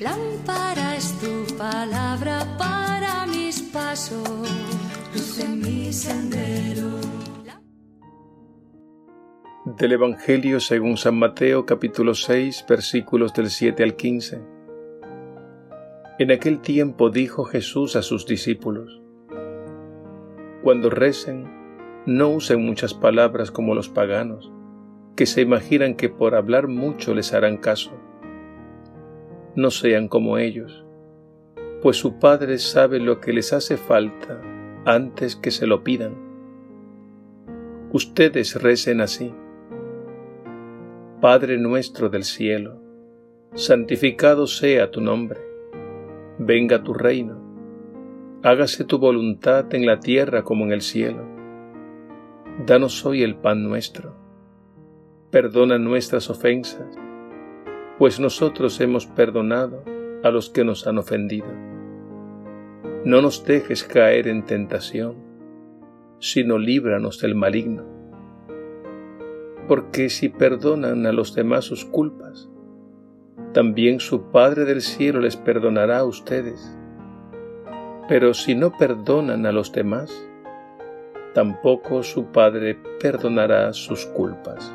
Lámpara es tu palabra para mis pasos, luz en mi sendero. Del Evangelio según San Mateo capítulo 6 versículos del 7 al 15. En aquel tiempo dijo Jesús a sus discípulos, Cuando recen, no usen muchas palabras como los paganos, que se imaginan que por hablar mucho les harán caso no sean como ellos, pues su Padre sabe lo que les hace falta antes que se lo pidan. Ustedes recen así. Padre nuestro del cielo, santificado sea tu nombre, venga tu reino, hágase tu voluntad en la tierra como en el cielo. Danos hoy el pan nuestro, perdona nuestras ofensas pues nosotros hemos perdonado a los que nos han ofendido. No nos dejes caer en tentación, sino líbranos del maligno. Porque si perdonan a los demás sus culpas, también su Padre del cielo les perdonará a ustedes. Pero si no perdonan a los demás, tampoco su Padre perdonará sus culpas.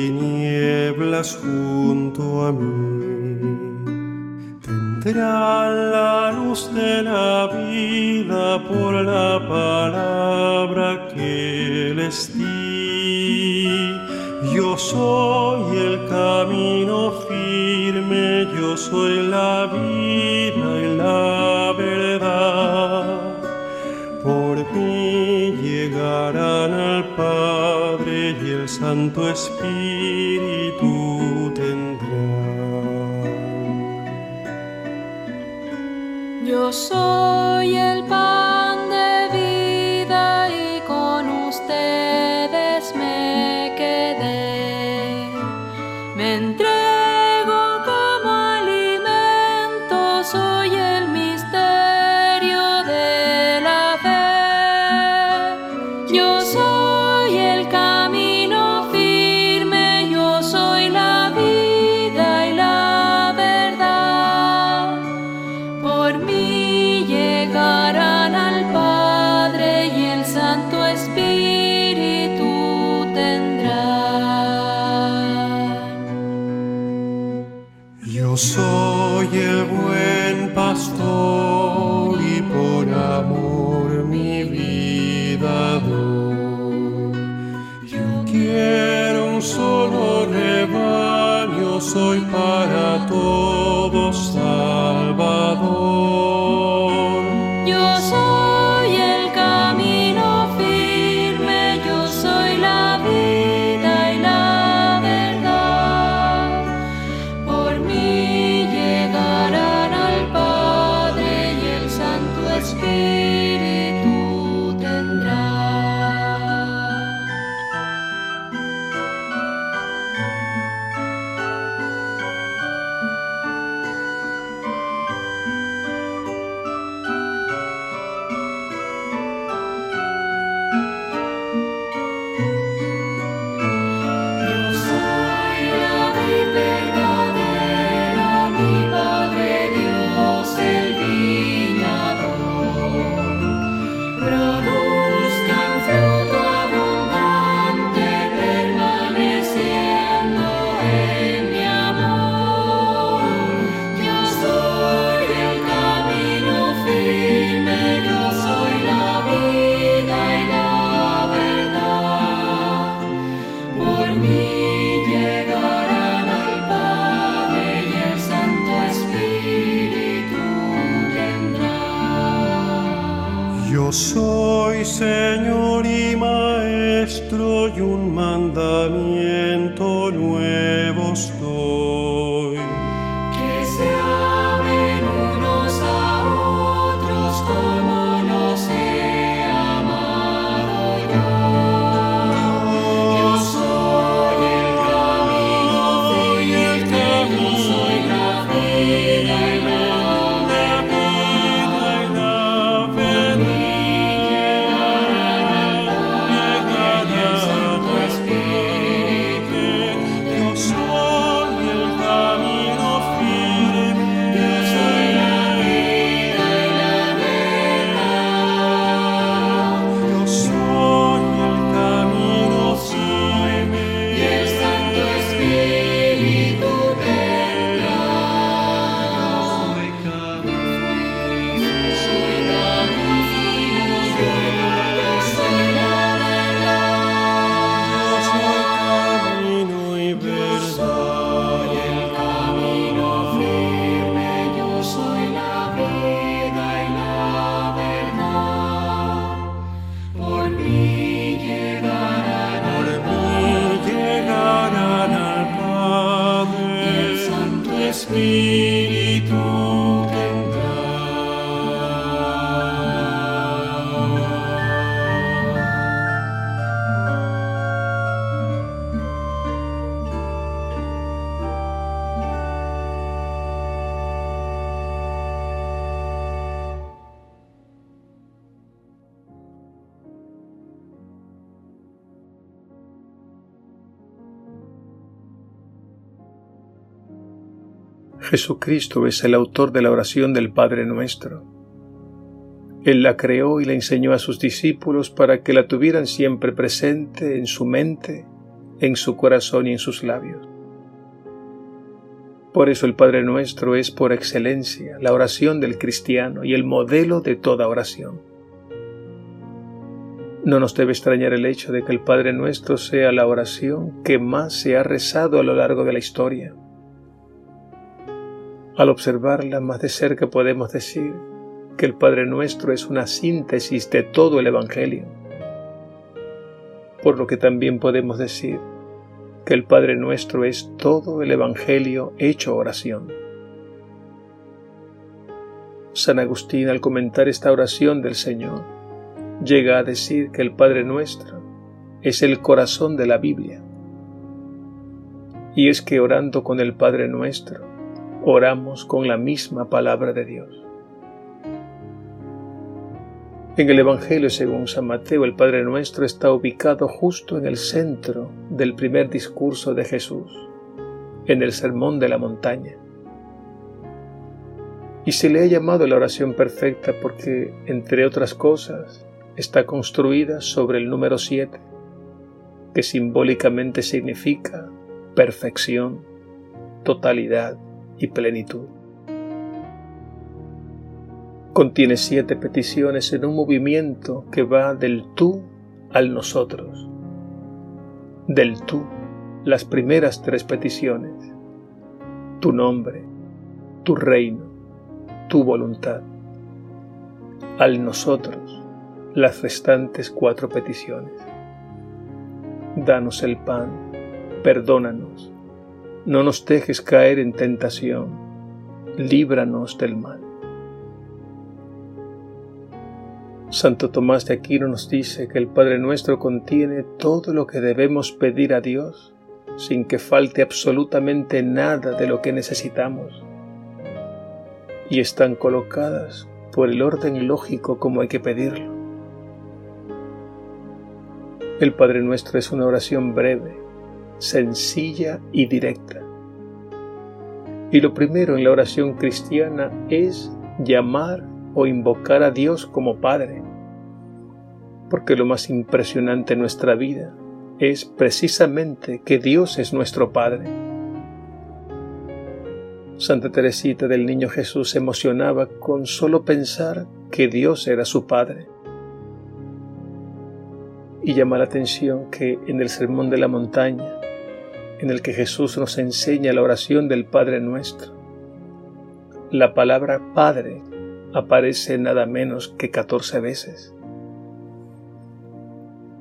Tinieblas junto a mí. Tendrán la luz de la vida por la palabra que les di. Yo soy el camino firme, yo soy la vida y la verdad por mí llegarán al Padre Santo Espíritu tendrán. Yo soy el todos Salvador. Jesucristo es el autor de la oración del Padre nuestro. Él la creó y la enseñó a sus discípulos para que la tuvieran siempre presente en su mente, en su corazón y en sus labios. Por eso el Padre nuestro es por excelencia la oración del cristiano y el modelo de toda oración. No nos debe extrañar el hecho de que el Padre nuestro sea la oración que más se ha rezado a lo largo de la historia. Al observarla más de cerca podemos decir que el Padre Nuestro es una síntesis de todo el Evangelio. Por lo que también podemos decir que el Padre Nuestro es todo el Evangelio hecho oración. San Agustín al comentar esta oración del Señor llega a decir que el Padre Nuestro es el corazón de la Biblia. Y es que orando con el Padre Nuestro, oramos con la misma palabra de Dios. En el Evangelio según San Mateo, el Padre Nuestro está ubicado justo en el centro del primer discurso de Jesús, en el Sermón de la Montaña. Y se le ha llamado la oración perfecta porque, entre otras cosas, está construida sobre el número 7, que simbólicamente significa perfección, totalidad y plenitud. Contiene siete peticiones en un movimiento que va del tú al nosotros. Del tú, las primeras tres peticiones. Tu nombre, tu reino, tu voluntad. Al nosotros, las restantes cuatro peticiones. Danos el pan, perdónanos, no nos dejes caer en tentación, líbranos del mal. Santo Tomás de Aquino nos dice que el Padre nuestro contiene todo lo que debemos pedir a Dios sin que falte absolutamente nada de lo que necesitamos. Y están colocadas por el orden lógico como hay que pedirlo. El Padre nuestro es una oración breve, sencilla y directa. Y lo primero en la oración cristiana es llamar o invocar a Dios como Padre, porque lo más impresionante en nuestra vida es precisamente que Dios es nuestro Padre. Santa Teresita del Niño Jesús se emocionaba con solo pensar que Dios era su Padre. Y llama la atención que en el Sermón de la Montaña, en el que Jesús nos enseña la oración del Padre nuestro, la palabra Padre aparece nada menos que 14 veces.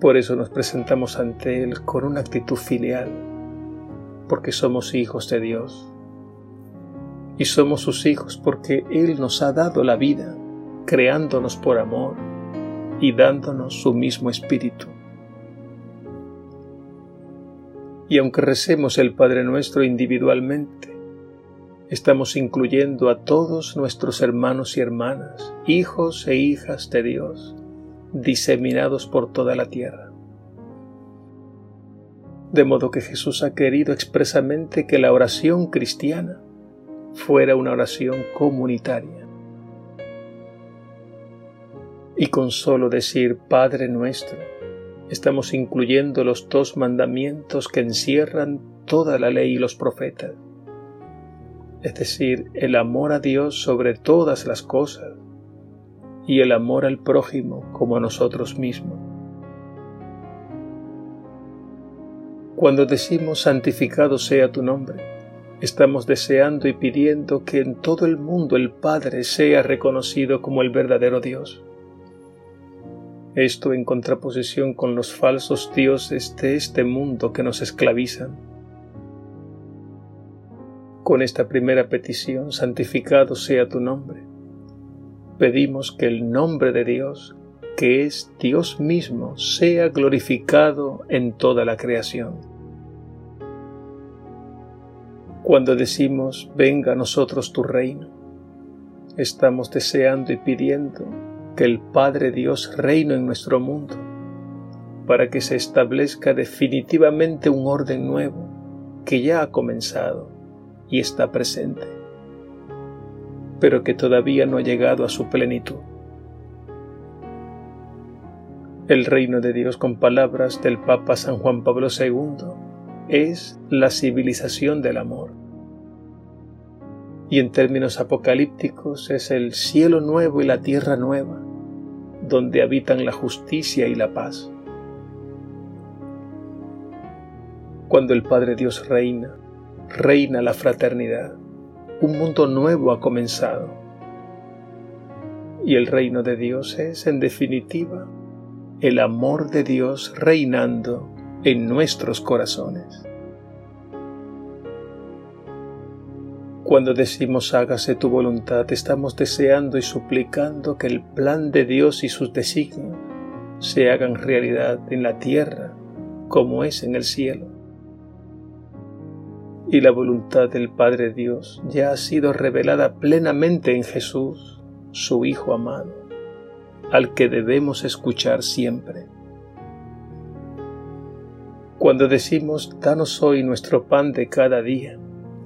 Por eso nos presentamos ante Él con una actitud filial, porque somos hijos de Dios. Y somos sus hijos porque Él nos ha dado la vida, creándonos por amor y dándonos su mismo espíritu. Y aunque recemos el Padre nuestro individualmente, estamos incluyendo a todos nuestros hermanos y hermanas, hijos e hijas de Dios, diseminados por toda la tierra. De modo que Jesús ha querido expresamente que la oración cristiana fuera una oración comunitaria. Y con solo decir Padre nuestro, estamos incluyendo los dos mandamientos que encierran toda la ley y los profetas, es decir, el amor a Dios sobre todas las cosas y el amor al prójimo como a nosotros mismos. Cuando decimos santificado sea tu nombre, estamos deseando y pidiendo que en todo el mundo el Padre sea reconocido como el verdadero Dios. Esto en contraposición con los falsos dioses de este mundo que nos esclavizan. Con esta primera petición, santificado sea tu nombre, pedimos que el nombre de Dios, que es Dios mismo, sea glorificado en toda la creación. Cuando decimos, venga a nosotros tu reino, estamos deseando y pidiendo que el Padre Dios reine en nuestro mundo, para que se establezca definitivamente un orden nuevo que ya ha comenzado y está presente pero que todavía no ha llegado a su plenitud. El reino de Dios con palabras del Papa San Juan Pablo II es la civilización del amor. Y en términos apocalípticos es el cielo nuevo y la tierra nueva, donde habitan la justicia y la paz. Cuando el Padre Dios reina, reina la fraternidad un mundo nuevo ha comenzado. Y el reino de Dios es, en definitiva, el amor de Dios reinando en nuestros corazones. Cuando decimos hágase tu voluntad, estamos deseando y suplicando que el plan de Dios y sus designios se hagan realidad en la tierra como es en el cielo y la voluntad del Padre Dios ya ha sido revelada plenamente en Jesús, su Hijo amado, al que debemos escuchar siempre. Cuando decimos, danos hoy nuestro pan de cada día,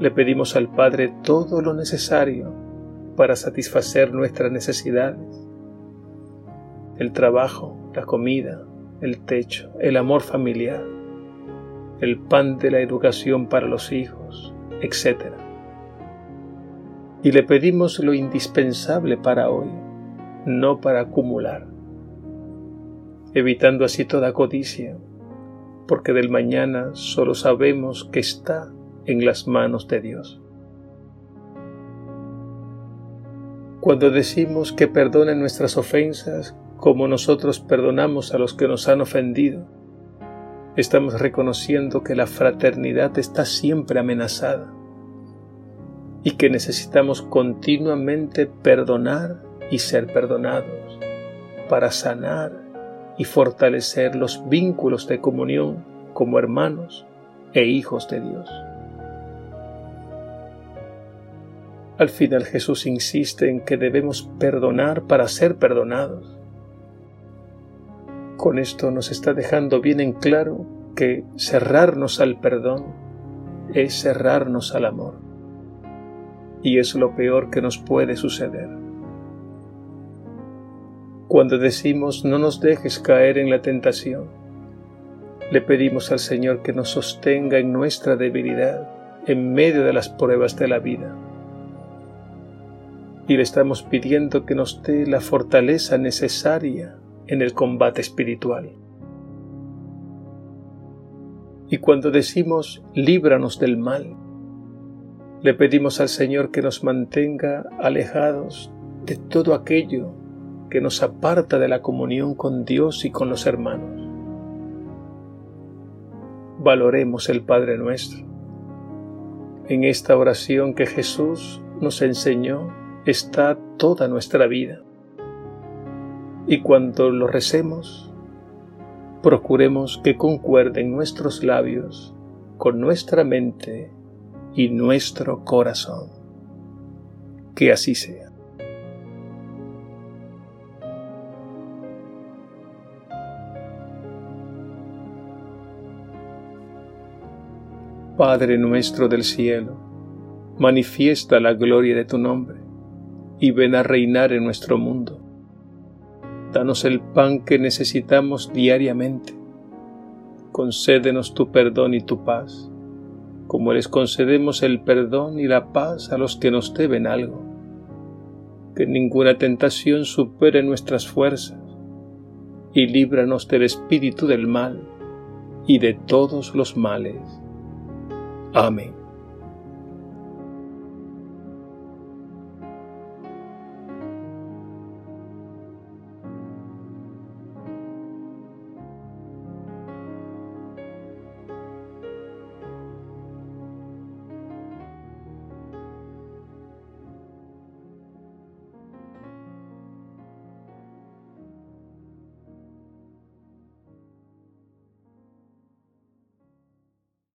le pedimos al Padre todo lo necesario para satisfacer nuestras necesidades. El trabajo, la comida, el techo, el amor familiar, el pan de la educación para los hijos, etc. Y le pedimos lo indispensable para hoy, no para acumular, evitando así toda codicia, porque del mañana solo sabemos que está en las manos de Dios. Cuando decimos que perdone nuestras ofensas como nosotros perdonamos a los que nos han ofendido, estamos reconociendo que la fraternidad está siempre amenazada y que necesitamos continuamente perdonar y ser perdonados para sanar y fortalecer los vínculos de comunión como hermanos e hijos de Dios. Al final Jesús insiste en que debemos perdonar para ser perdonados con esto nos está dejando bien en claro que cerrarnos al perdón es cerrarnos al amor. Y es lo peor que nos puede suceder. Cuando decimos no nos dejes caer en la tentación, le pedimos al Señor que nos sostenga en nuestra debilidad en medio de las pruebas de la vida. Y le estamos pidiendo que nos dé la fortaleza necesaria en el combate espiritual. Y cuando decimos líbranos del mal, le pedimos al Señor que nos mantenga alejados de todo aquello que nos aparta de la comunión con Dios y con los hermanos. valoremos el Padre nuestro. En esta oración que Jesús nos enseñó está toda nuestra vida. Y cuando lo recemos, procuremos que concuerden nuestros labios con nuestra mente y nuestro corazón. Que así sea. Padre nuestro del cielo, manifiesta la gloria de tu nombre y ven a reinar en nuestro mundo. Danos el pan que necesitamos diariamente. Concédenos tu perdón y tu paz, como les concedemos el perdón y la paz a los que nos deben algo. Que ninguna tentación supere nuestras fuerzas y líbranos del espíritu del mal y de todos los males Amém.